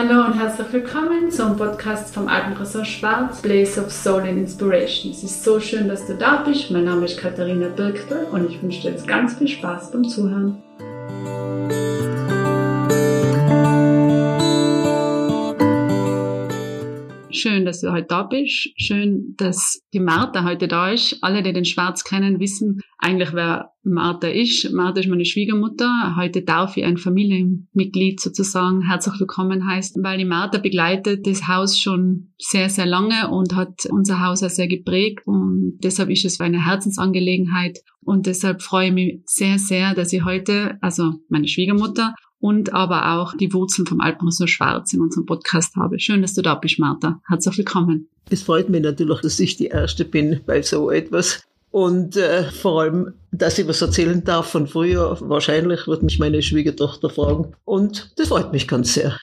Hallo und herzlich willkommen zum Podcast vom Alpenressort Schwarz, Place of Soul and Inspiration. Es ist so schön, dass du da bist. Mein Name ist Katharina Birktel und ich wünsche dir jetzt ganz viel Spaß beim Zuhören. Schön, dass du heute da bist. Schön, dass die Martha heute da ist. Alle, die den Schwarz kennen, wissen eigentlich, wer Martha ist. Martha ist meine Schwiegermutter. Heute darf ich ein Familienmitglied sozusagen herzlich willkommen heißen, weil die Martha begleitet das Haus schon sehr, sehr lange und hat unser Haus auch sehr geprägt. Und deshalb ist es eine Herzensangelegenheit. Und deshalb freue ich mich sehr, sehr, dass ich heute, also meine Schwiegermutter und aber auch die Wurzeln vom Alpenressort Schwarz in unserem Podcast habe. Schön, dass du da bist, Martha. Herzlich willkommen. Es freut mich natürlich, dass ich die Erste bin bei so etwas. Und äh, vor allem, dass ich was erzählen darf von früher. Wahrscheinlich wird mich meine Schwiegertochter fragen. Und das freut mich ganz sehr.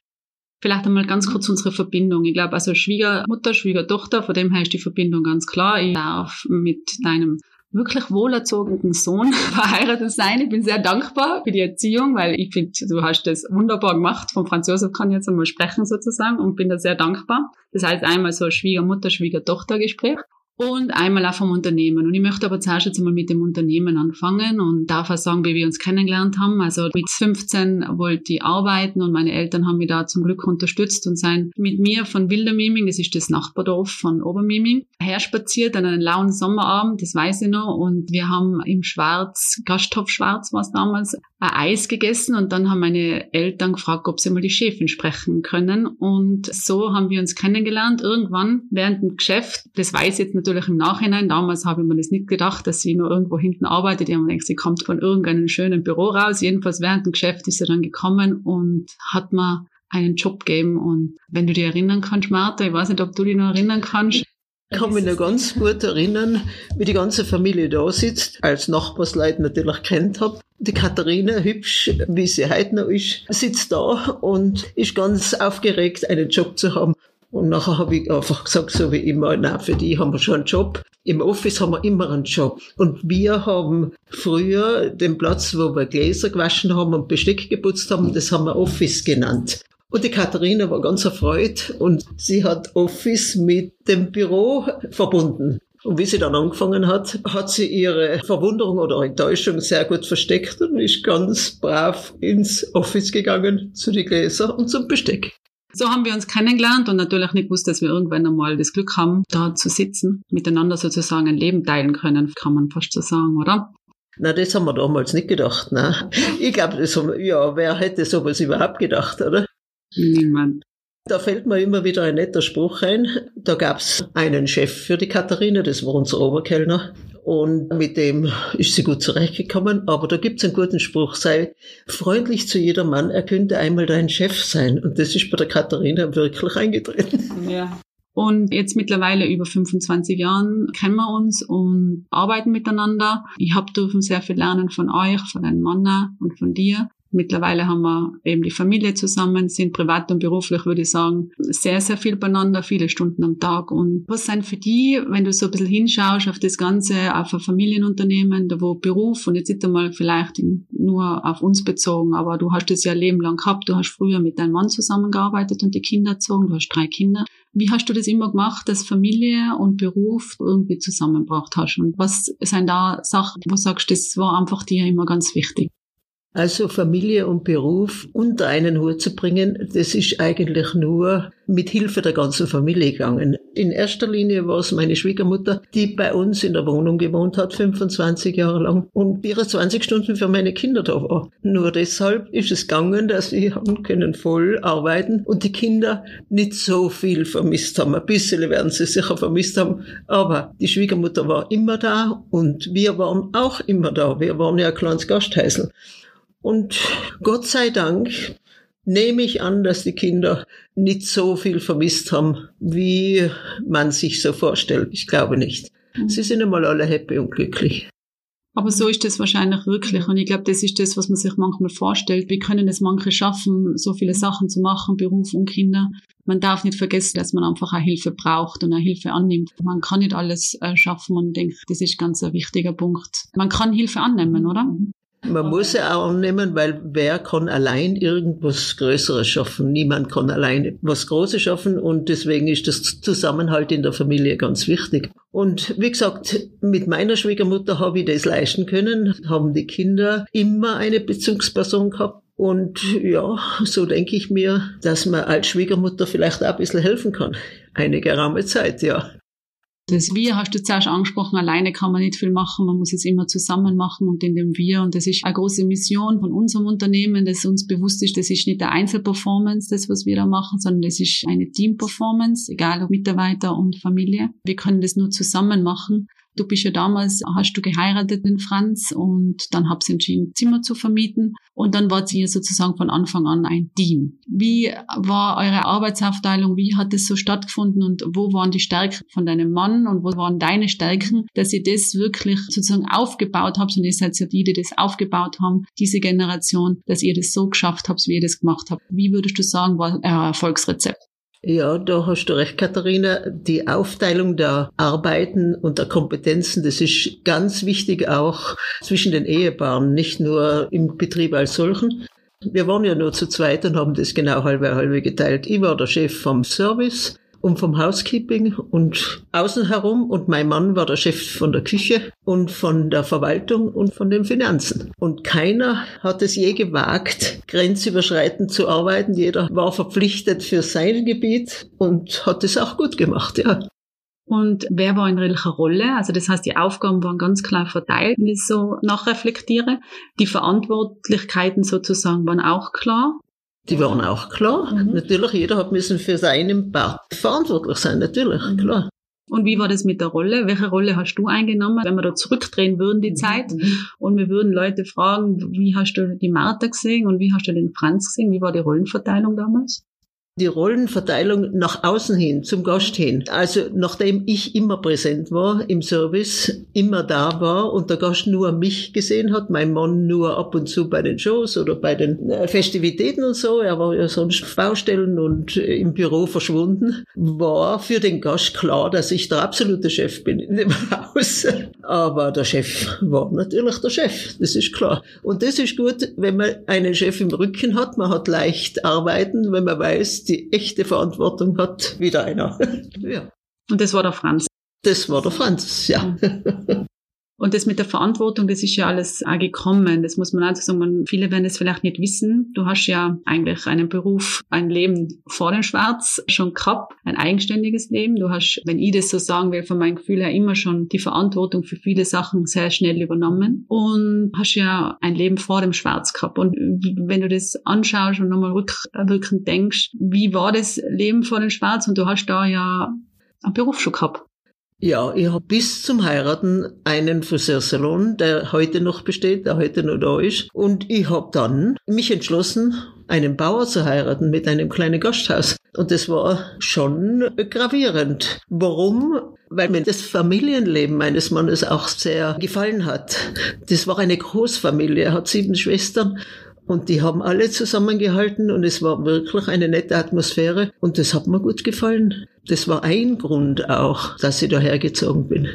Vielleicht einmal ganz kurz unsere Verbindung. Ich glaube, also Schwiegermutter, Schwiegertochter, von dem her ist die Verbindung ganz klar. Ich darf mit deinem wirklich wohlerzogenen Sohn verheiratet sein. Ich bin sehr dankbar für die Erziehung, weil ich finde, du hast das wunderbar gemacht. Von Franz Josef kann ich jetzt einmal sprechen sozusagen und bin da sehr dankbar. Das heißt einmal so Schwiegermutter, Schwiegertochter Gespräch und einmal auch vom Unternehmen. Und ich möchte aber zuerst jetzt einmal mit dem Unternehmen anfangen und darf auch sagen, wie wir uns kennengelernt haben. Also mit 15 wollte ich arbeiten und meine Eltern haben mich da zum Glück unterstützt und sind mit mir von Wildermiming, das ist das Nachbardorf von Obermiming, herspaziert an einem lauen Sommerabend, das weiß ich noch, und wir haben im Schwarz, Gasthof Schwarz war es damals, ein Eis gegessen und dann haben meine Eltern gefragt, ob sie mal die Chefin sprechen können und so haben wir uns kennengelernt. Irgendwann während dem Geschäft, das weiß ich jetzt natürlich im Nachhinein, damals habe ich mir das nicht gedacht, dass sie nur irgendwo hinten arbeitet. Ich habe gedacht, sie kommt von irgendeinem schönen Büro raus. Jedenfalls während dem Geschäft ist sie dann gekommen und hat mir einen Job gegeben. Und wenn du dich erinnern kannst, Martha, ich weiß nicht, ob du dich noch erinnern kannst, kann mich noch ganz gut erinnern, wie die ganze Familie da sitzt, als Nachbarsleute natürlich kennt habe. Die Katharina, hübsch, wie sie heute noch ist, sitzt da und ist ganz aufgeregt, einen Job zu haben. Und nachher habe ich einfach gesagt, so wie immer, na, für die haben wir schon einen Job. Im Office haben wir immer einen Job. Und wir haben früher den Platz, wo wir Gläser gewaschen haben und Besteck geputzt haben, das haben wir Office genannt. Und die Katharina war ganz erfreut und sie hat Office mit dem Büro verbunden. Und wie sie dann angefangen hat, hat sie ihre Verwunderung oder Enttäuschung sehr gut versteckt und ist ganz brav ins Office gegangen zu den Gläsern und zum Besteck. So haben wir uns kennengelernt und natürlich nicht gewusst, dass wir irgendwann einmal das Glück haben, da zu sitzen, miteinander sozusagen ein Leben teilen können, kann man fast so sagen, oder? Na, das haben wir damals nicht gedacht, ne? Ich glaube, ja, wer hätte sowas überhaupt gedacht, oder? Niemand. Da fällt mir immer wieder ein netter Spruch ein. Da gab's einen Chef für die Katharina, das war unser Oberkellner. Und mit dem ist sie gut zurechtgekommen. Aber da gibt's einen guten Spruch, sei freundlich zu jedermann, er könnte einmal dein Chef sein. Und das ist bei der Katharina wirklich eingetreten. Ja. Und jetzt mittlerweile über 25 Jahren kennen wir uns und arbeiten miteinander. Ich habe dürfen sehr viel lernen von euch, von deinem Mann und von dir. Mittlerweile haben wir eben die Familie zusammen, sind privat und beruflich, würde ich sagen, sehr, sehr viel beieinander, viele Stunden am Tag. Und was sind für die, wenn du so ein bisschen hinschaust auf das Ganze, auf ein Familienunternehmen, da wo Beruf, und jetzt sind wir mal vielleicht nur auf uns bezogen, aber du hast das ja Leben lang gehabt, du hast früher mit deinem Mann zusammengearbeitet und die Kinder erzogen, du hast drei Kinder. Wie hast du das immer gemacht, dass Familie und Beruf irgendwie zusammengebracht hast? Und was sind da Sachen, wo du sagst, das war einfach dir immer ganz wichtig? Also Familie und Beruf unter einen Hut zu bringen, das ist eigentlich nur mit Hilfe der ganzen Familie gegangen. In erster Linie war es meine Schwiegermutter, die bei uns in der Wohnung gewohnt hat, 25 Jahre lang und 24 Stunden für meine Kinder da war. Nur deshalb ist es gegangen, dass wir haben können voll arbeiten und die Kinder nicht so viel vermisst haben. Ein bisschen werden sie sicher vermisst haben, aber die Schwiegermutter war immer da und wir waren auch immer da. Wir waren ja ein kleines Gasthäusl. Und Gott sei Dank nehme ich an, dass die Kinder nicht so viel vermisst haben, wie man sich so vorstellt. Ich glaube nicht. Mhm. Sie sind einmal alle happy und glücklich. Aber so ist es wahrscheinlich wirklich. Und ich glaube, das ist das, was man sich manchmal vorstellt. Wie können es manche schaffen, so viele Sachen zu machen, Beruf und Kinder? Man darf nicht vergessen, dass man einfach auch Hilfe braucht und auch Hilfe annimmt. Man kann nicht alles äh, schaffen und ich denke, das ist ganz ein wichtiger Punkt. Man kann Hilfe annehmen, oder? Man muss sie auch annehmen, weil wer kann allein irgendwas Größeres schaffen? Niemand kann allein was Großes schaffen und deswegen ist das Zusammenhalt in der Familie ganz wichtig. Und wie gesagt, mit meiner Schwiegermutter habe ich das leisten können, haben die Kinder immer eine Bezugsperson gehabt. Und ja, so denke ich mir, dass man als Schwiegermutter vielleicht auch ein bisschen helfen kann. Eine geraume Zeit, ja. Das Wir hast du zuerst angesprochen, alleine kann man nicht viel machen, man muss es immer zusammen machen und in dem Wir. Und das ist eine große Mission von unserem Unternehmen, dass uns bewusst ist, das ist nicht der Einzelperformance, das, was wir da machen, sondern das ist eine Teamperformance, egal ob Mitarbeiter und Familie. Wir können das nur zusammen machen. Du bist ja damals, hast du geheiratet in Franz und dann habt ihr entschieden, Zimmer zu vermieten und dann wart ihr sozusagen von Anfang an ein Team. Wie war eure Arbeitsaufteilung? Wie hat es so stattgefunden und wo waren die Stärken von deinem Mann und wo waren deine Stärken, dass ihr das wirklich sozusagen aufgebaut habt und ihr seid ja die, die das aufgebaut haben, diese Generation, dass ihr das so geschafft habt, wie ihr das gemacht habt. Wie würdest du sagen, war euer Erfolgsrezept? Ja, da hast du recht, Katharina. Die Aufteilung der Arbeiten und der Kompetenzen, das ist ganz wichtig auch zwischen den Ehepaaren, nicht nur im Betrieb als solchen. Wir waren ja nur zu zweit und haben das genau halbe halbe geteilt. Ich war der Chef vom Service und vom Housekeeping und außen herum und mein Mann war der Chef von der Küche und von der Verwaltung und von den Finanzen. Und keiner hat es je gewagt, grenzüberschreitend zu arbeiten. Jeder war verpflichtet für sein Gebiet und hat es auch gut gemacht, ja. Und wer war in welcher Rolle? Also das heißt, die Aufgaben waren ganz klar verteilt, wenn ich so nachreflektiere. Die Verantwortlichkeiten sozusagen waren auch klar. Die waren auch klar. Mhm. Natürlich, jeder hat müssen für seinen Part verantwortlich sein, natürlich, mhm. klar. Und wie war das mit der Rolle? Welche Rolle hast du eingenommen? Wenn wir da zurückdrehen würden, die mhm. Zeit, und wir würden Leute fragen, wie hast du die Martha gesehen und wie hast du den Franz gesehen? Wie war die Rollenverteilung damals? Die Rollenverteilung nach außen hin, zum Gast hin. Also nachdem ich immer präsent war im Service, immer da war und der Gast nur mich gesehen hat, mein Mann nur ab und zu bei den Shows oder bei den äh, Festivitäten und so, er war ja sonst Baustellen und äh, im Büro verschwunden, war für den Gast klar, dass ich der absolute Chef bin in dem Haus. Aber der Chef war natürlich der Chef, das ist klar. Und das ist gut, wenn man einen Chef im Rücken hat, man hat leicht arbeiten, wenn man weiß, die echte Verantwortung hat, wieder einer. ja. Und das war der Franz. Das war der Franz, ja. Und das mit der Verantwortung, das ist ja alles auch gekommen. Das muss man also sagen. Viele werden es vielleicht nicht wissen. Du hast ja eigentlich einen Beruf, ein Leben vor dem Schwarz schon gehabt, ein eigenständiges Leben. Du hast, wenn ich das so sagen will, von meinem Gefühl her immer schon die Verantwortung für viele Sachen sehr schnell übernommen und hast ja ein Leben vor dem Schwarz gehabt. Und wenn du das anschaust und nochmal rückwirkend denkst, wie war das Leben vor dem Schwarz? Und du hast da ja einen Beruf schon gehabt. Ja, ich habe bis zum Heiraten einen Friseursalon, der heute noch besteht, der heute noch da ist. Und ich habe dann mich entschlossen, einen Bauer zu heiraten mit einem kleinen Gasthaus. Und das war schon gravierend. Warum? Weil mir das Familienleben meines Mannes auch sehr gefallen hat. Das war eine Großfamilie, er hat sieben Schwestern und die haben alle zusammengehalten und es war wirklich eine nette Atmosphäre und das hat mir gut gefallen. Das war ein Grund auch, dass ich dahergezogen bin.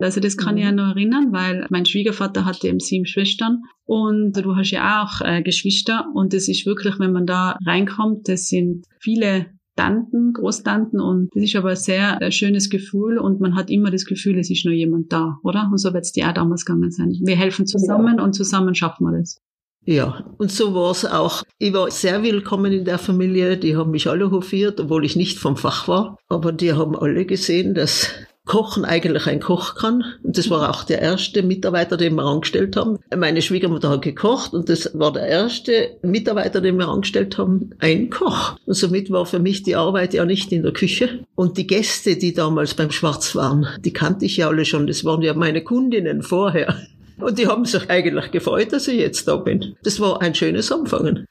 Also das kann ich ja noch erinnern, weil mein Schwiegervater hatte eben sieben Schwestern und du hast ja auch äh, Geschwister und das ist wirklich, wenn man da reinkommt, das sind viele Tanten, Großtanten und das ist aber ein sehr äh, schönes Gefühl und man hat immer das Gefühl, es ist noch jemand da, oder? Und so wird es dir auch damals gegangen sein. Wir helfen zusammen ja. und zusammen schaffen wir das. Ja, und so war es auch. Ich war sehr willkommen in der Familie. Die haben mich alle hofiert, obwohl ich nicht vom Fach war. Aber die haben alle gesehen, dass Kochen eigentlich ein Koch kann. Und das war auch der erste Mitarbeiter, den wir angestellt haben. Meine Schwiegermutter hat gekocht und das war der erste Mitarbeiter, den wir angestellt haben, ein Koch. Und somit war für mich die Arbeit ja nicht in der Küche. Und die Gäste, die damals beim Schwarz waren, die kannte ich ja alle schon. Das waren ja meine Kundinnen vorher. Und die haben sich eigentlich gefreut, dass ich jetzt da bin. Das war ein schönes Anfangen.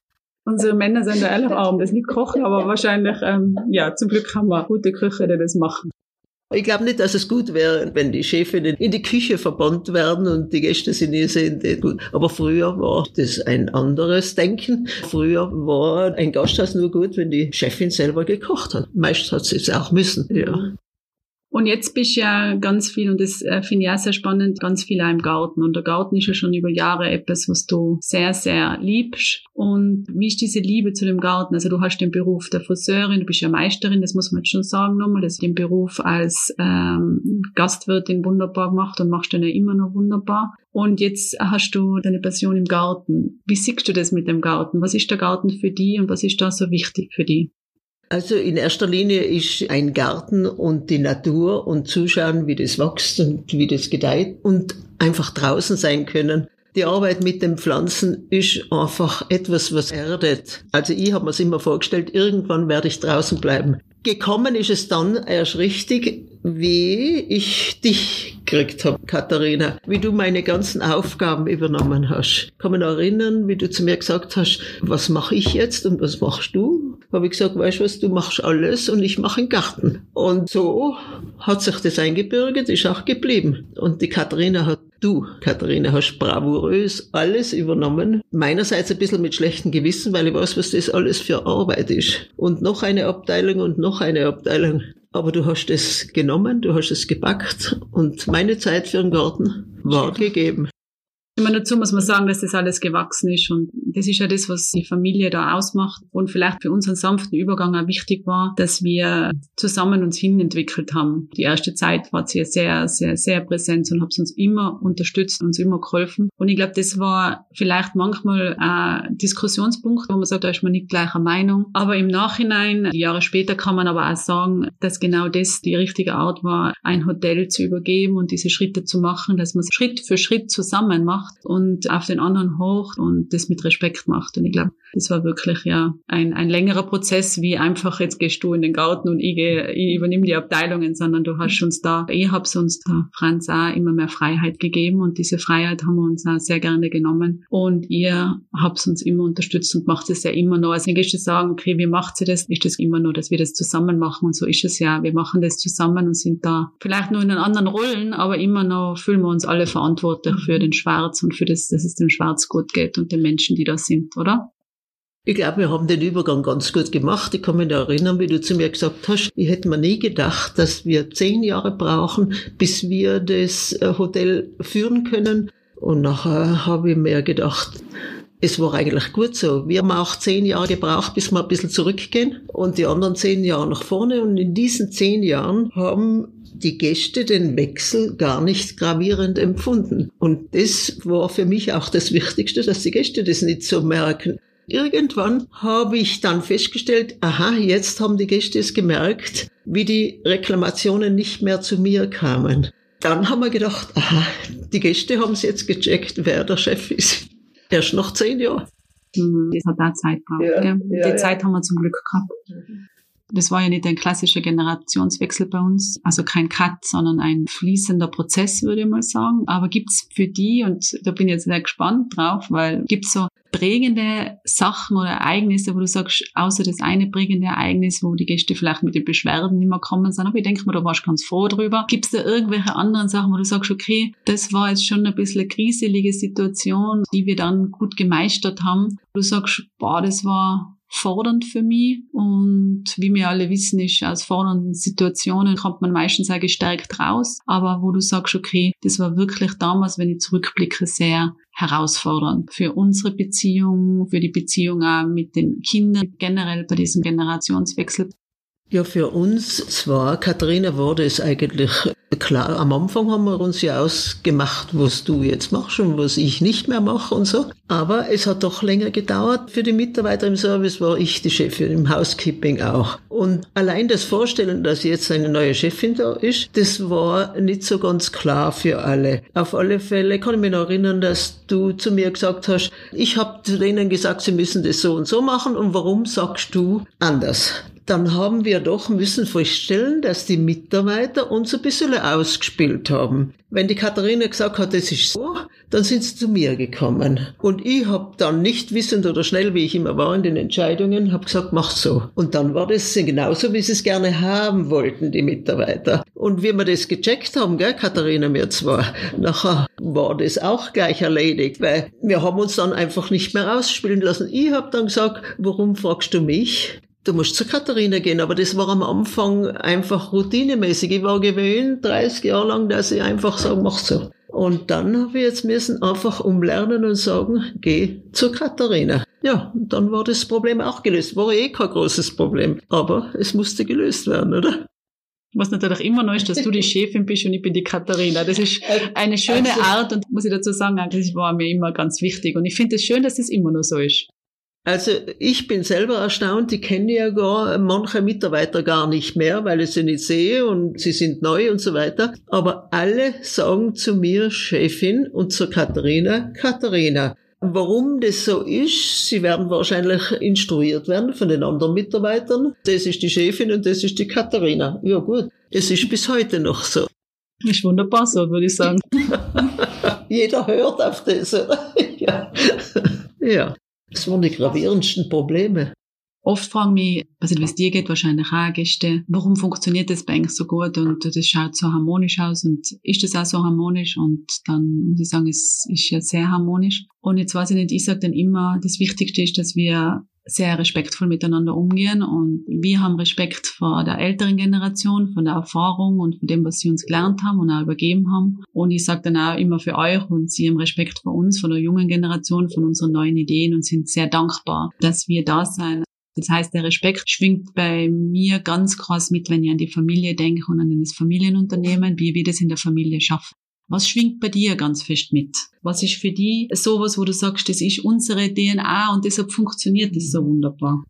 Unsere Männer sind da ehrlich arm, das nicht kochen, aber wahrscheinlich, ähm, ja, zum Glück haben wir gute Köche, die das machen. Ich glaube nicht, dass es gut wäre, wenn die Chefinnen in die Küche verbannt werden und die Gäste sind ihr sehen, gut. Aber früher war das ein anderes Denken. Früher war ein Gasthaus nur gut, wenn die Chefin selber gekocht hat. Meist hat sie es auch müssen, ja. Und jetzt bist du ja ganz viel, und das äh, finde ich auch sehr spannend, ganz viel auch im Garten. Und der Garten ist ja schon über Jahre etwas, was du sehr, sehr liebst. Und wie ist diese Liebe zu dem Garten? Also du hast den Beruf der Friseurin, du bist ja Meisterin, das muss man jetzt schon sagen nochmal. Das den Beruf als ähm, Gastwirtin wunderbar gemacht und machst den ja immer noch wunderbar. Und jetzt hast du deine Passion im Garten. Wie siehst du das mit dem Garten? Was ist der Garten für dich und was ist da so wichtig für dich? Also in erster Linie ist ein Garten und die Natur und zuschauen, wie das wächst und wie das gedeiht und einfach draußen sein können. Die Arbeit mit den Pflanzen ist einfach etwas, was erdet. Also ich habe mir es immer vorgestellt, irgendwann werde ich draußen bleiben. Gekommen ist es dann erst richtig, wie ich dich gekriegt habe, Katharina, wie du meine ganzen Aufgaben übernommen hast. Kann noch erinnern, wie du zu mir gesagt hast, was mache ich jetzt und was machst du? Habe ich gesagt, weißt du was, du machst alles und ich mache einen Garten. Und so hat sich das eingebürgert, ist auch geblieben. Und die Katharina hat Du, Katharina, hast bravourös alles übernommen. Meinerseits ein bisschen mit schlechtem Gewissen, weil ich weiß, was das alles für Arbeit ist. Und noch eine Abteilung und noch eine Abteilung. Aber du hast es genommen, du hast es gepackt und meine Zeit für den Garten war gegeben. Immer dazu muss man sagen, dass das alles gewachsen ist. Und das ist ja das, was die Familie da ausmacht. Und vielleicht für unseren sanften Übergang auch wichtig war, dass wir zusammen uns hinentwickelt haben. Die erste Zeit war sie sehr, sehr, sehr präsent und hat uns immer unterstützt, uns immer geholfen. Und ich glaube, das war vielleicht manchmal ein Diskussionspunkt, wo man sagt, da ist man nicht gleicher Meinung, aber im Nachhinein, die Jahre später kann man aber auch sagen, dass genau das die richtige Art war, ein Hotel zu übergeben und diese Schritte zu machen, dass man Schritt für Schritt zusammen macht macht und auf den anderen hocht und das mit Respekt macht. Und ich glaube, das war wirklich ja ein, ein längerer Prozess, wie einfach jetzt gehst du in den Garten und ich, gehe, ich übernehme die Abteilungen, sondern du hast uns da, ich habe uns da, Franz, auch immer mehr Freiheit gegeben und diese Freiheit haben wir uns auch sehr gerne genommen und ihr habt uns immer unterstützt und macht es ja immer noch. Also gehst du sagen, okay, wie macht sie das? Ist das immer nur, dass wir das zusammen machen und so ist es ja. Wir machen das zusammen und sind da vielleicht nur in anderen Rollen, aber immer noch fühlen wir uns alle verantwortlich für den Schwarz Schwarz und für das, dass es dem Schwarz gut geht und den Menschen, die da sind, oder? Ich glaube, wir haben den Übergang ganz gut gemacht. Ich kann mich erinnern, wie du zu mir gesagt hast, ich hätte mir nie gedacht, dass wir zehn Jahre brauchen, bis wir das äh, Hotel führen können. Und nachher habe ich mir gedacht, es war eigentlich gut so. Wir haben auch zehn Jahre gebraucht, bis wir ein bisschen zurückgehen und die anderen zehn Jahre nach vorne. Und in diesen zehn Jahren haben die Gäste den Wechsel gar nicht gravierend empfunden. Und das war für mich auch das Wichtigste, dass die Gäste das nicht so merken. Irgendwann habe ich dann festgestellt, aha, jetzt haben die Gäste es gemerkt, wie die Reklamationen nicht mehr zu mir kamen. Dann haben wir gedacht, aha, die Gäste haben es jetzt gecheckt, wer der Chef ist. Erst nach zehn Jahren. Das hat auch Zeit gebraucht. Ja, ja, die ja. Zeit haben wir zum Glück gehabt. Das war ja nicht ein klassischer Generationswechsel bei uns, also kein Cut, sondern ein fließender Prozess, würde ich mal sagen. Aber gibt's für die, und da bin ich jetzt sehr gespannt drauf, weil gibt's so prägende Sachen oder Ereignisse, wo du sagst, außer das eine prägende Ereignis, wo die Gäste vielleicht mit den Beschwerden nicht mehr kommen sind, aber ich denke mir, da warst du ganz froh drüber. Gibt's da irgendwelche anderen Sachen, wo du sagst, okay, das war jetzt schon ein bisschen eine kriselige Situation, die wir dann gut gemeistert haben. Du sagst, boah, das war fordernd für mich. Und wie wir alle wissen, ist aus fordernden Situationen kommt man meistens auch gestärkt raus. Aber wo du sagst, okay, das war wirklich damals, wenn ich zurückblicke, sehr herausfordernd für unsere Beziehung, für die Beziehung auch mit den Kindern, generell bei diesem Generationswechsel. Ja, für uns zwar, Katharina, wurde es eigentlich klar. Am Anfang haben wir uns ja ausgemacht, was du jetzt machst und was ich nicht mehr mache und so. Aber es hat doch länger gedauert. Für die Mitarbeiter im Service war ich die Chefin, im Housekeeping auch. Und allein das Vorstellen, dass jetzt eine neue Chefin da ist, das war nicht so ganz klar für alle. Auf alle Fälle kann ich mich noch erinnern, dass du zu mir gesagt hast, ich habe zu denen gesagt, sie müssen das so und so machen und warum sagst du anders? Dann haben wir doch müssen feststellen, dass die Mitarbeiter uns ein bisschen ausgespielt haben. Wenn die Katharina gesagt hat, das ist so, dann sind sie zu mir gekommen. Und ich habe dann nicht wissend oder schnell, wie ich immer war in den Entscheidungen, habe gesagt, mach so. Und dann war das genauso, wie sie es gerne haben wollten, die Mitarbeiter. Und wie wir das gecheckt haben, gell, Katharina, mir zwar, nachher war das auch gleich erledigt, weil wir haben uns dann einfach nicht mehr ausspielen lassen. Ich habe dann gesagt, warum fragst du mich? Du musst zur Katharina gehen. Aber das war am Anfang einfach routinemäßig. Ich war gewöhnt, 30 Jahre lang, dass ich einfach sage, mach so. Und dann habe ich jetzt müssen einfach umlernen und sagen, geh zur Katharina. Ja, und dann war das Problem auch gelöst. War eh kein großes Problem. Aber es musste gelöst werden, oder? Was natürlich immer noch ist, dass du die Chefin bist und ich bin die Katharina. Das ist eine schöne also, Art und muss ich dazu sagen, das war mir immer ganz wichtig. Und ich finde es schön, dass es immer noch so ist. Also ich bin selber erstaunt, ich kenne ja gar manche Mitarbeiter gar nicht mehr, weil ich sie nicht sehe und sie sind neu und so weiter. Aber alle sagen zu mir Chefin und zur Katharina Katharina. Warum das so ist, sie werden wahrscheinlich instruiert werden von den anderen Mitarbeitern. Das ist die Chefin und das ist die Katharina. Ja gut, es ist bis heute noch so. Ist wunderbar so, würde ich sagen. Jeder hört auf das. ja. ja. Das waren die gravierendsten Probleme. Oft fragen mich, was wie es dir geht, wahrscheinlich auch Gäste, warum funktioniert das bei eigentlich so gut und das schaut so harmonisch aus und ist das auch so harmonisch und dann muss ich sagen, es ist ja sehr harmonisch. Und jetzt weiß ich nicht, ich sage dann immer, das Wichtigste ist, dass wir sehr respektvoll miteinander umgehen und wir haben Respekt vor der älteren Generation, von der Erfahrung und von dem, was sie uns gelernt haben und auch übergeben haben. Und ich sage dann auch immer für euch und sie haben Respekt vor uns, von der jungen Generation, von unseren neuen Ideen und sind sehr dankbar, dass wir da sein. Das heißt, der Respekt schwingt bei mir ganz krass mit, wenn ich an die Familie denke und an das Familienunternehmen, wie wir das in der Familie schaffen. Was schwingt bei dir ganz fest mit? Was ist für dich sowas, wo du sagst, das ist unsere DNA und deshalb funktioniert das so wunderbar?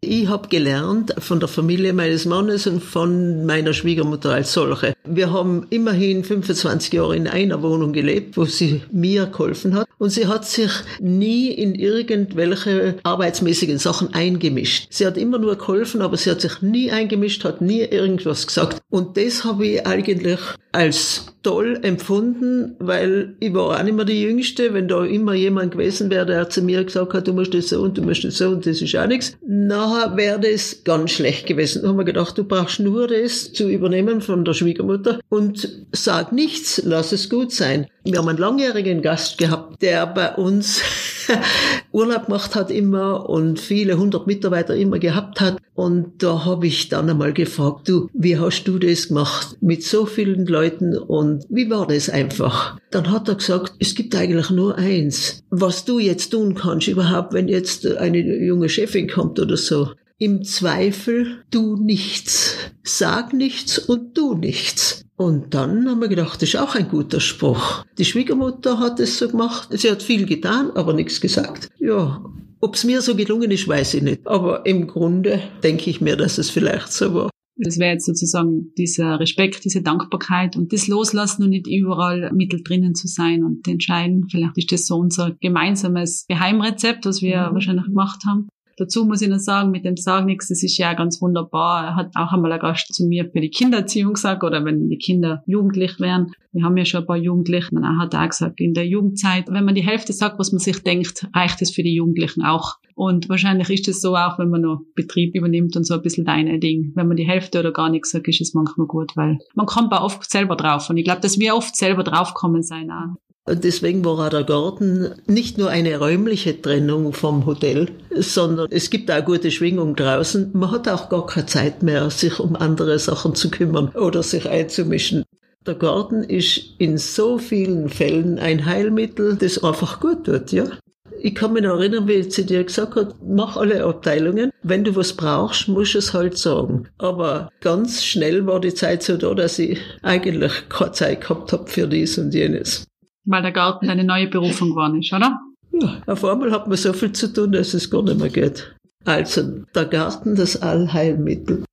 Ich habe gelernt von der Familie meines Mannes und von meiner Schwiegermutter als solche. Wir haben immerhin 25 Jahre in einer Wohnung gelebt, wo sie mir geholfen hat. Und sie hat sich nie in irgendwelche arbeitsmäßigen Sachen eingemischt. Sie hat immer nur geholfen, aber sie hat sich nie eingemischt, hat nie irgendwas gesagt. Und das habe ich eigentlich als toll empfunden, weil ich war auch nicht mehr die Jüngste. Wenn da immer jemand gewesen wäre, der zu mir gesagt hat, du musst das so und du musst das so und das ist auch nichts, nachher wäre das ganz schlecht gewesen. Da haben wir gedacht, du brauchst nur das zu übernehmen von der Schwiegermutter und sag nichts, lass es gut sein. Wir haben einen langjährigen Gast gehabt, der bei uns Urlaub gemacht hat immer und viele hundert Mitarbeiter immer gehabt hat. Und da habe ich dann einmal gefragt, du, wie hast du das gemacht mit so vielen Leuten und wie war das einfach? Dann hat er gesagt, es gibt eigentlich nur eins, was du jetzt tun kannst überhaupt, wenn jetzt eine junge Chefin kommt oder so. Im Zweifel tu nichts. Sag nichts und tu nichts. Und dann haben wir gedacht, das ist auch ein guter Spruch. Die Schwiegermutter hat es so gemacht. Sie hat viel getan, aber nichts gesagt. Ja, ob es mir so gelungen ist, weiß ich nicht. Aber im Grunde denke ich mir, dass es vielleicht so war. Das wäre jetzt sozusagen dieser Respekt, diese Dankbarkeit und das Loslassen und nicht überall mittel drinnen zu sein und entscheiden. Vielleicht ist das so unser gemeinsames Geheimrezept, was wir mhm. wahrscheinlich gemacht haben. Dazu muss ich noch sagen, mit dem Sag nichts, das ist ja ganz wunderbar. Er hat auch einmal ein Gast zu mir für die Kindererziehung gesagt, oder wenn die Kinder jugendlich wären. Wir haben ja schon ein paar Jugendliche. Er hat auch gesagt, in der Jugendzeit, wenn man die Hälfte sagt, was man sich denkt, reicht es für die Jugendlichen auch. Und wahrscheinlich ist es so auch, wenn man noch Betrieb übernimmt und so ein bisschen deine Ding. Wenn man die Hälfte oder gar nichts sagt, ist es manchmal gut, weil man kommt auch oft selber drauf. Und ich glaube, dass wir oft selber draufkommen sein auch. Und deswegen war auch der Garten nicht nur eine räumliche Trennung vom Hotel, sondern es gibt auch gute Schwingung draußen. Man hat auch gar keine Zeit mehr, sich um andere Sachen zu kümmern oder sich einzumischen. Der Garten ist in so vielen Fällen ein Heilmittel, das einfach gut tut, ja. Ich kann mich noch erinnern, wie sie dir gesagt hat, mach alle Abteilungen. Wenn du was brauchst, musst du es halt sagen. Aber ganz schnell war die Zeit so da, dass ich eigentlich keine Zeit gehabt habe für dies und jenes weil der Garten eine neue Berufung geworden ist, oder? Ja, auf einmal hat man so viel zu tun, dass es gar nicht mehr geht. Also der Garten, das Allheilmittel.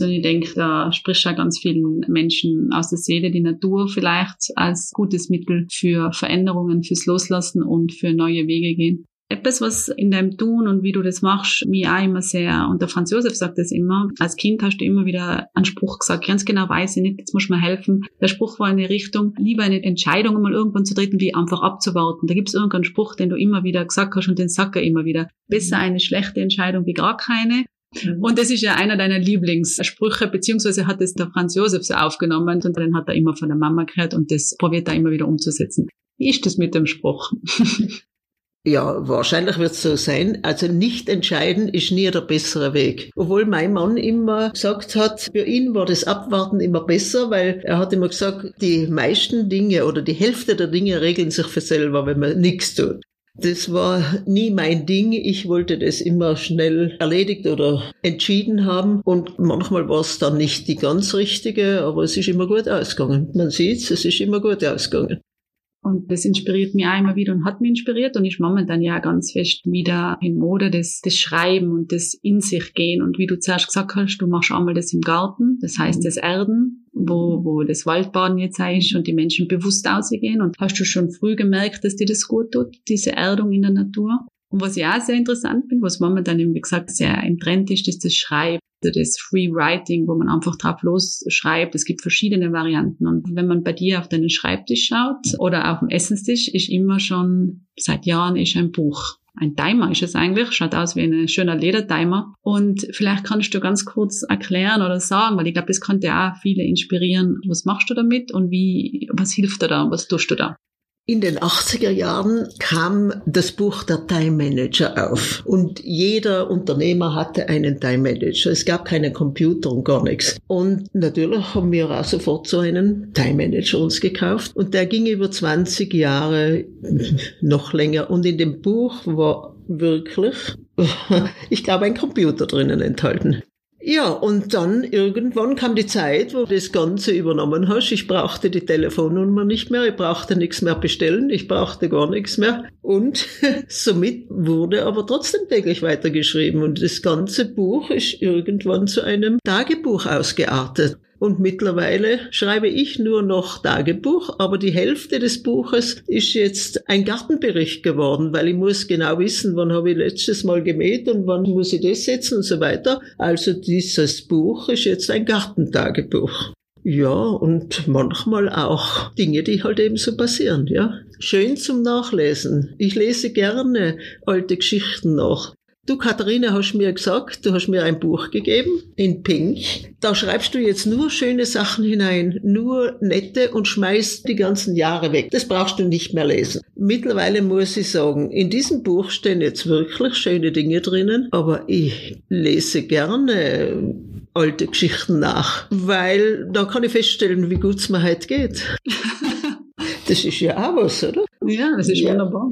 Und ich denke, da spricht ja ganz vielen Menschen aus der Seele die Natur vielleicht als gutes Mittel für Veränderungen, fürs Loslassen und für neue Wege gehen etwas, was in deinem Tun und wie du das machst, mir auch immer sehr, und der Franz Josef sagt das immer, als Kind hast du immer wieder einen Spruch gesagt, ganz genau weiß ich nicht, jetzt muss mir helfen. Der Spruch war in die Richtung, lieber eine Entscheidung mal irgendwann zu treten, wie einfach abzuwarten. Da gibt es irgendeinen Spruch, den du immer wieder gesagt hast und den sagt er immer wieder. Besser eine schlechte Entscheidung wie gar keine. Mhm. Und das ist ja einer deiner Lieblingssprüche, beziehungsweise hat es der Franz Josef so aufgenommen und den hat er immer von der Mama gehört und das probiert er immer wieder umzusetzen. Wie ist das mit dem Spruch? Ja, wahrscheinlich wird es so sein. Also nicht entscheiden ist nie der bessere Weg. Obwohl mein Mann immer gesagt hat, für ihn war das Abwarten immer besser, weil er hat immer gesagt, die meisten Dinge oder die Hälfte der Dinge regeln sich für selber, wenn man nichts tut. Das war nie mein Ding. Ich wollte das immer schnell erledigt oder entschieden haben. Und manchmal war es dann nicht die ganz richtige, aber es ist immer gut ausgegangen. Man sieht es ist immer gut ausgegangen. Und das inspiriert mich auch immer wieder und hat mich inspiriert und ist momentan ja ganz fest wieder in Mode, das, das Schreiben und das in sich gehen. Und wie du zuerst gesagt hast, du machst einmal das im Garten, das heißt mhm. das Erden, wo, wo das Waldbaden jetzt ist und die Menschen bewusst ausgehen. Und hast du schon früh gemerkt, dass dir das gut tut, diese Erdung in der Natur? Und was ich auch sehr interessant finde, was momentan eben, wie gesagt, sehr im Trend ist, ist das Schreiben das Free Writing, wo man einfach drauf losschreibt. Es gibt verschiedene Varianten. Und wenn man bei dir auf deinen Schreibtisch schaut oder auf dem Essenstisch, ist immer schon seit Jahren ist ein Buch. Ein Timer ist es eigentlich, schaut aus wie ein schöner Ledertimer. Und vielleicht kannst du ganz kurz erklären oder sagen, weil ich glaube, das könnte auch viele inspirieren. Was machst du damit und wie, was hilft dir da, was tust du da? In den 80er Jahren kam das Buch der Time Manager auf und jeder Unternehmer hatte einen Time Manager. Es gab keinen Computer und gar nichts. Und natürlich haben wir auch sofort so einen Time Manager uns gekauft und der ging über 20 Jahre noch länger und in dem Buch war wirklich, ich glaube, ein Computer drinnen enthalten. Ja, und dann irgendwann kam die Zeit, wo du das Ganze übernommen hast. Ich brauchte die Telefonnummer nicht mehr, ich brauchte nichts mehr bestellen, ich brauchte gar nichts mehr. Und somit wurde aber trotzdem täglich weitergeschrieben. Und das ganze Buch ist irgendwann zu einem Tagebuch ausgeartet. Und mittlerweile schreibe ich nur noch Tagebuch, aber die Hälfte des Buches ist jetzt ein Gartenbericht geworden, weil ich muss genau wissen, wann habe ich letztes Mal gemäht und wann muss ich das setzen und so weiter. Also dieses Buch ist jetzt ein Gartentagebuch. Ja, und manchmal auch Dinge, die halt eben so passieren, ja. Schön zum Nachlesen. Ich lese gerne alte Geschichten nach. Du, Katharina, hast mir gesagt, du hast mir ein Buch gegeben in Pink. Da schreibst du jetzt nur schöne Sachen hinein, nur nette und schmeißt die ganzen Jahre weg. Das brauchst du nicht mehr lesen. Mittlerweile muss ich sagen, in diesem Buch stehen jetzt wirklich schöne Dinge drinnen, aber ich lese gerne alte Geschichten nach, weil da kann ich feststellen, wie gut es mir heute geht. das ist ja auch was, oder? Ja, das ist ja. wunderbar.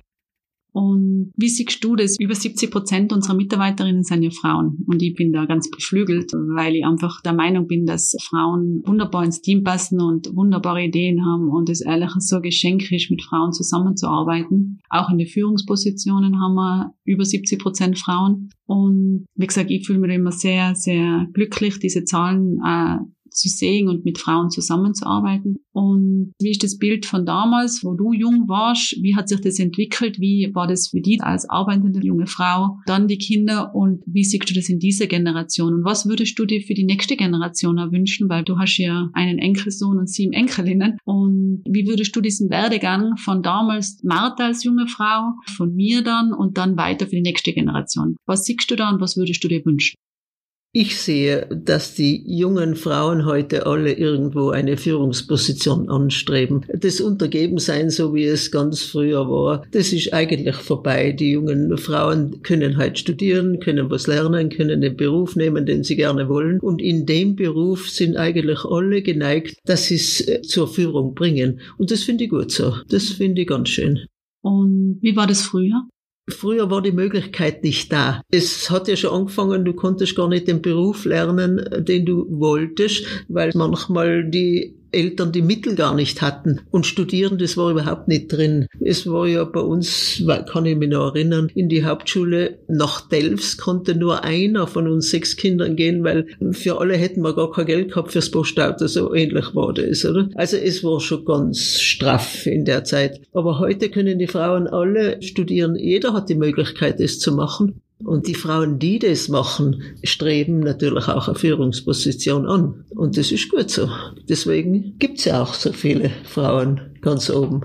Und wie siehst du das? Über 70 Prozent unserer Mitarbeiterinnen sind ja Frauen. Und ich bin da ganz beflügelt, weil ich einfach der Meinung bin, dass Frauen wunderbar ins Team passen und wunderbare Ideen haben und es ehrlich so ein Geschenk ist, mit Frauen zusammenzuarbeiten. Auch in den Führungspositionen haben wir über 70 Prozent Frauen. Und wie gesagt, ich fühle mich immer sehr, sehr glücklich, diese Zahlen äh, zu sehen und mit Frauen zusammenzuarbeiten. Und wie ist das Bild von damals, wo du jung warst? Wie hat sich das entwickelt? Wie war das für dich als arbeitende junge Frau? Dann die Kinder und wie siehst du das in dieser Generation? Und was würdest du dir für die nächste Generation erwünschen? Weil du hast ja einen Enkelsohn und sieben Enkelinnen. Und wie würdest du diesen Werdegang von damals Martha als junge Frau, von mir dann und dann weiter für die nächste Generation? Was siehst du da und was würdest du dir wünschen? Ich sehe, dass die jungen Frauen heute alle irgendwo eine Führungsposition anstreben. Das Untergebensein, so wie es ganz früher war, das ist eigentlich vorbei. Die jungen Frauen können halt studieren, können was lernen, können den Beruf nehmen, den sie gerne wollen. Und in dem Beruf sind eigentlich alle geneigt, dass sie es äh, zur Führung bringen. Und das finde ich gut so. Das finde ich ganz schön. Und wie war das früher? Früher war die Möglichkeit nicht da. Es hat ja schon angefangen, du konntest gar nicht den Beruf lernen, den du wolltest, weil manchmal die Eltern die Mittel gar nicht hatten. Und studieren, das war überhaupt nicht drin. Es war ja bei uns, kann ich mich noch erinnern, in die Hauptschule nach Delfs konnte nur einer von uns sechs Kindern gehen, weil für alle hätten wir gar kein Geld gehabt fürs Postauto. So ähnlich war das, oder? Also es war schon ganz straff in der Zeit. Aber heute können die Frauen alle studieren. Jeder hat die Möglichkeit, das zu machen. Und die Frauen, die das machen, streben natürlich auch eine Führungsposition an. Und das ist gut so. Deswegen gibt's ja auch so viele Frauen ganz oben.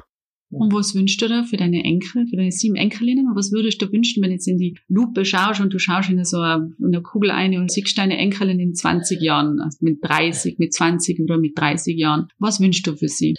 Und was wünschst du da für deine Enkel, für deine sieben Enkelinnen? Und was würdest du wünschen, wenn du jetzt in die Lupe schaust und du schaust in so eine, in eine Kugel ein und siehst deine Enkelin in 20 Jahren, also mit 30, mit 20 oder mit 30 Jahren? Was wünschst du für sie?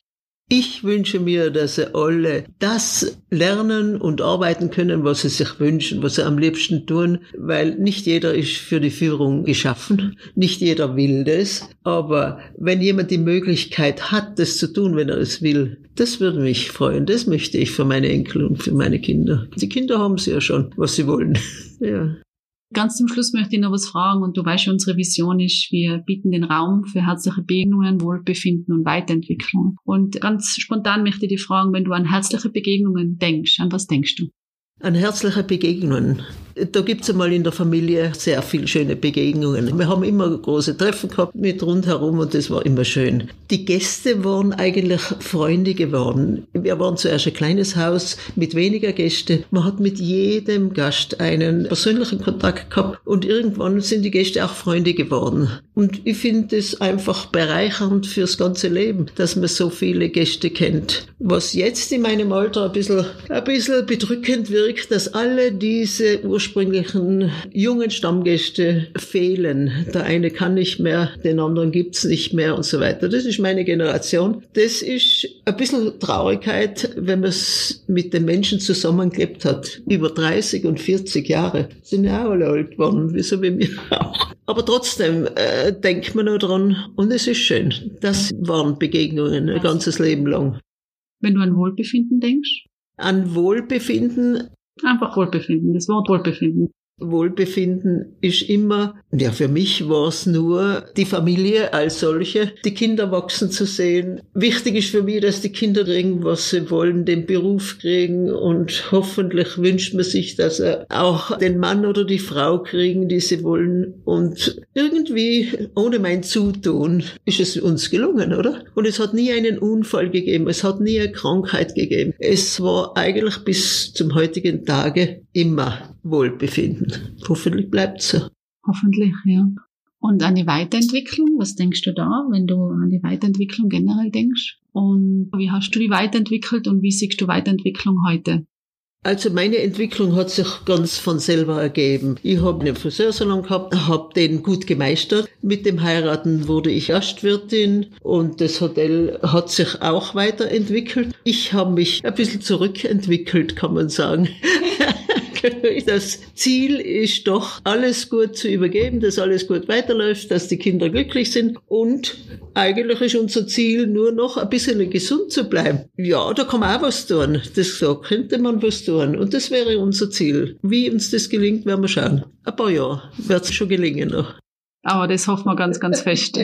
Ich wünsche mir, dass sie alle das lernen und arbeiten können, was sie sich wünschen, was sie am liebsten tun, weil nicht jeder ist für die Führung geschaffen, nicht jeder will das, aber wenn jemand die Möglichkeit hat, das zu tun, wenn er es will, das würde mich freuen. Das möchte ich für meine Enkel und für meine Kinder. Die Kinder haben sie ja schon, was sie wollen. ja. Ganz zum Schluss möchte ich noch was fragen und du weißt, unsere Vision ist, wir bieten den Raum für herzliche Begegnungen, Wohlbefinden und Weiterentwicklung. Und ganz spontan möchte ich dich fragen, wenn du an herzliche Begegnungen denkst, an was denkst du? An herzliche Begegnungen. Da gibt's einmal in der Familie sehr viele schöne Begegnungen. Wir haben immer große Treffen gehabt mit rundherum und das war immer schön. Die Gäste waren eigentlich Freunde geworden. Wir waren zuerst ein kleines Haus mit weniger Gäste. Man hat mit jedem Gast einen persönlichen Kontakt gehabt und irgendwann sind die Gäste auch Freunde geworden. Und ich finde es einfach bereichernd fürs ganze Leben, dass man so viele Gäste kennt. Was jetzt in meinem Alter ein bisschen, ein bisschen bedrückend wirkt, dass alle diese ursprünglichen jungen Stammgäste fehlen. Der eine kann nicht mehr, den anderen gibt's nicht mehr und so weiter. Das ist meine Generation. Das ist ein bisschen Traurigkeit, wenn man es mit den Menschen zusammengelebt hat. Über 30 und 40 Jahre. Sind ja auch alle alt geworden, wie so wie mir auch. Aber trotzdem äh, denkt man nur dran und es ist schön. Das waren Begegnungen ein ganzes Leben lang. Wenn du an Wohlbefinden denkst? An Wohlbefinden Einfach Wohlbefinden, das Wort Wohlbefinden. Wohlbefinden ist immer, ja, für mich war es nur die Familie als solche, die Kinder wachsen zu sehen. Wichtig ist für mich, dass die Kinder kriegen, was sie wollen, den Beruf kriegen und hoffentlich wünscht man sich, dass sie auch den Mann oder die Frau kriegen, die sie wollen. Und irgendwie, ohne mein Zutun, ist es uns gelungen, oder? Und es hat nie einen Unfall gegeben, es hat nie eine Krankheit gegeben. Es war eigentlich bis zum heutigen Tage immer Wohlbefinden. Hoffentlich bleibt so. Hoffentlich, ja. Und an die Weiterentwicklung, was denkst du da, wenn du an die Weiterentwicklung generell denkst? Und wie hast du die weiterentwickelt und wie siehst du Weiterentwicklung heute? Also meine Entwicklung hat sich ganz von selber ergeben. Ich habe einen Friseursalon gehabt, habe den gut gemeistert. Mit dem Heiraten wurde ich Gastwirtin und das Hotel hat sich auch weiterentwickelt. Ich habe mich ein bisschen zurückentwickelt, kann man sagen. Das Ziel ist doch, alles gut zu übergeben, dass alles gut weiterläuft, dass die Kinder glücklich sind und eigentlich ist unser Ziel nur noch ein bisschen gesund zu bleiben. Ja, da kann man auch was tun. Das so könnte man was tun. Und das wäre unser Ziel. Wie uns das gelingt, werden wir schauen. Ein paar Jahre wird es schon gelingen noch. Aber das hoffen wir ganz, ganz fest.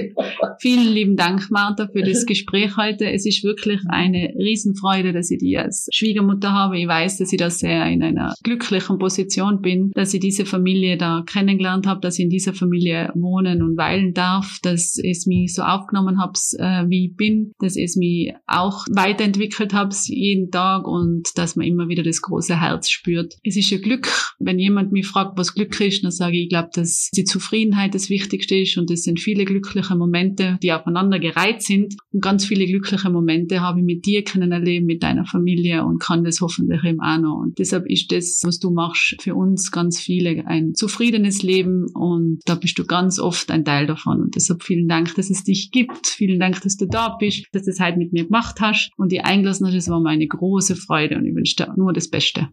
Vielen lieben Dank, Martha, für das Gespräch heute. Es ist wirklich eine Riesenfreude, dass ich die als Schwiegermutter habe. Ich weiß, dass ich da sehr in einer glücklichen Position bin, dass ich diese Familie da kennengelernt habe, dass ich in dieser Familie wohnen und weilen darf, dass es mich so aufgenommen habe, äh, wie ich bin, dass es mich auch weiterentwickelt habe jeden Tag und dass man immer wieder das große Herz spürt. Es ist ein Glück, wenn jemand mich fragt, was Glück ist, dann sage ich, ich glaube, dass die Zufriedenheit das Wichtigste Wichtigste ist und es sind viele glückliche Momente, die aufeinander gereiht sind und ganz viele glückliche Momente habe ich mit dir können erleben, mit deiner Familie und kann das hoffentlich eben auch noch. Und deshalb ist das, was du machst, für uns ganz viele ein zufriedenes Leben und da bist du ganz oft ein Teil davon und deshalb vielen Dank, dass es dich gibt, vielen Dank, dass du da bist, dass du das heute mit mir gemacht hast und die eingelassen hast. Es war mir eine große Freude und ich wünsche dir nur das Beste.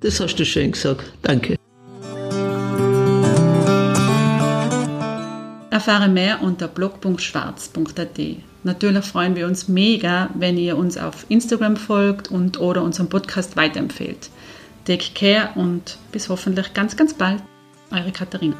Das hast du schön gesagt. Danke. Erfahre mehr unter blog.schwarz.at. Natürlich freuen wir uns mega, wenn ihr uns auf Instagram folgt und oder unseren Podcast weiterempfehlt. Take care und bis hoffentlich ganz, ganz bald. Eure Katharina.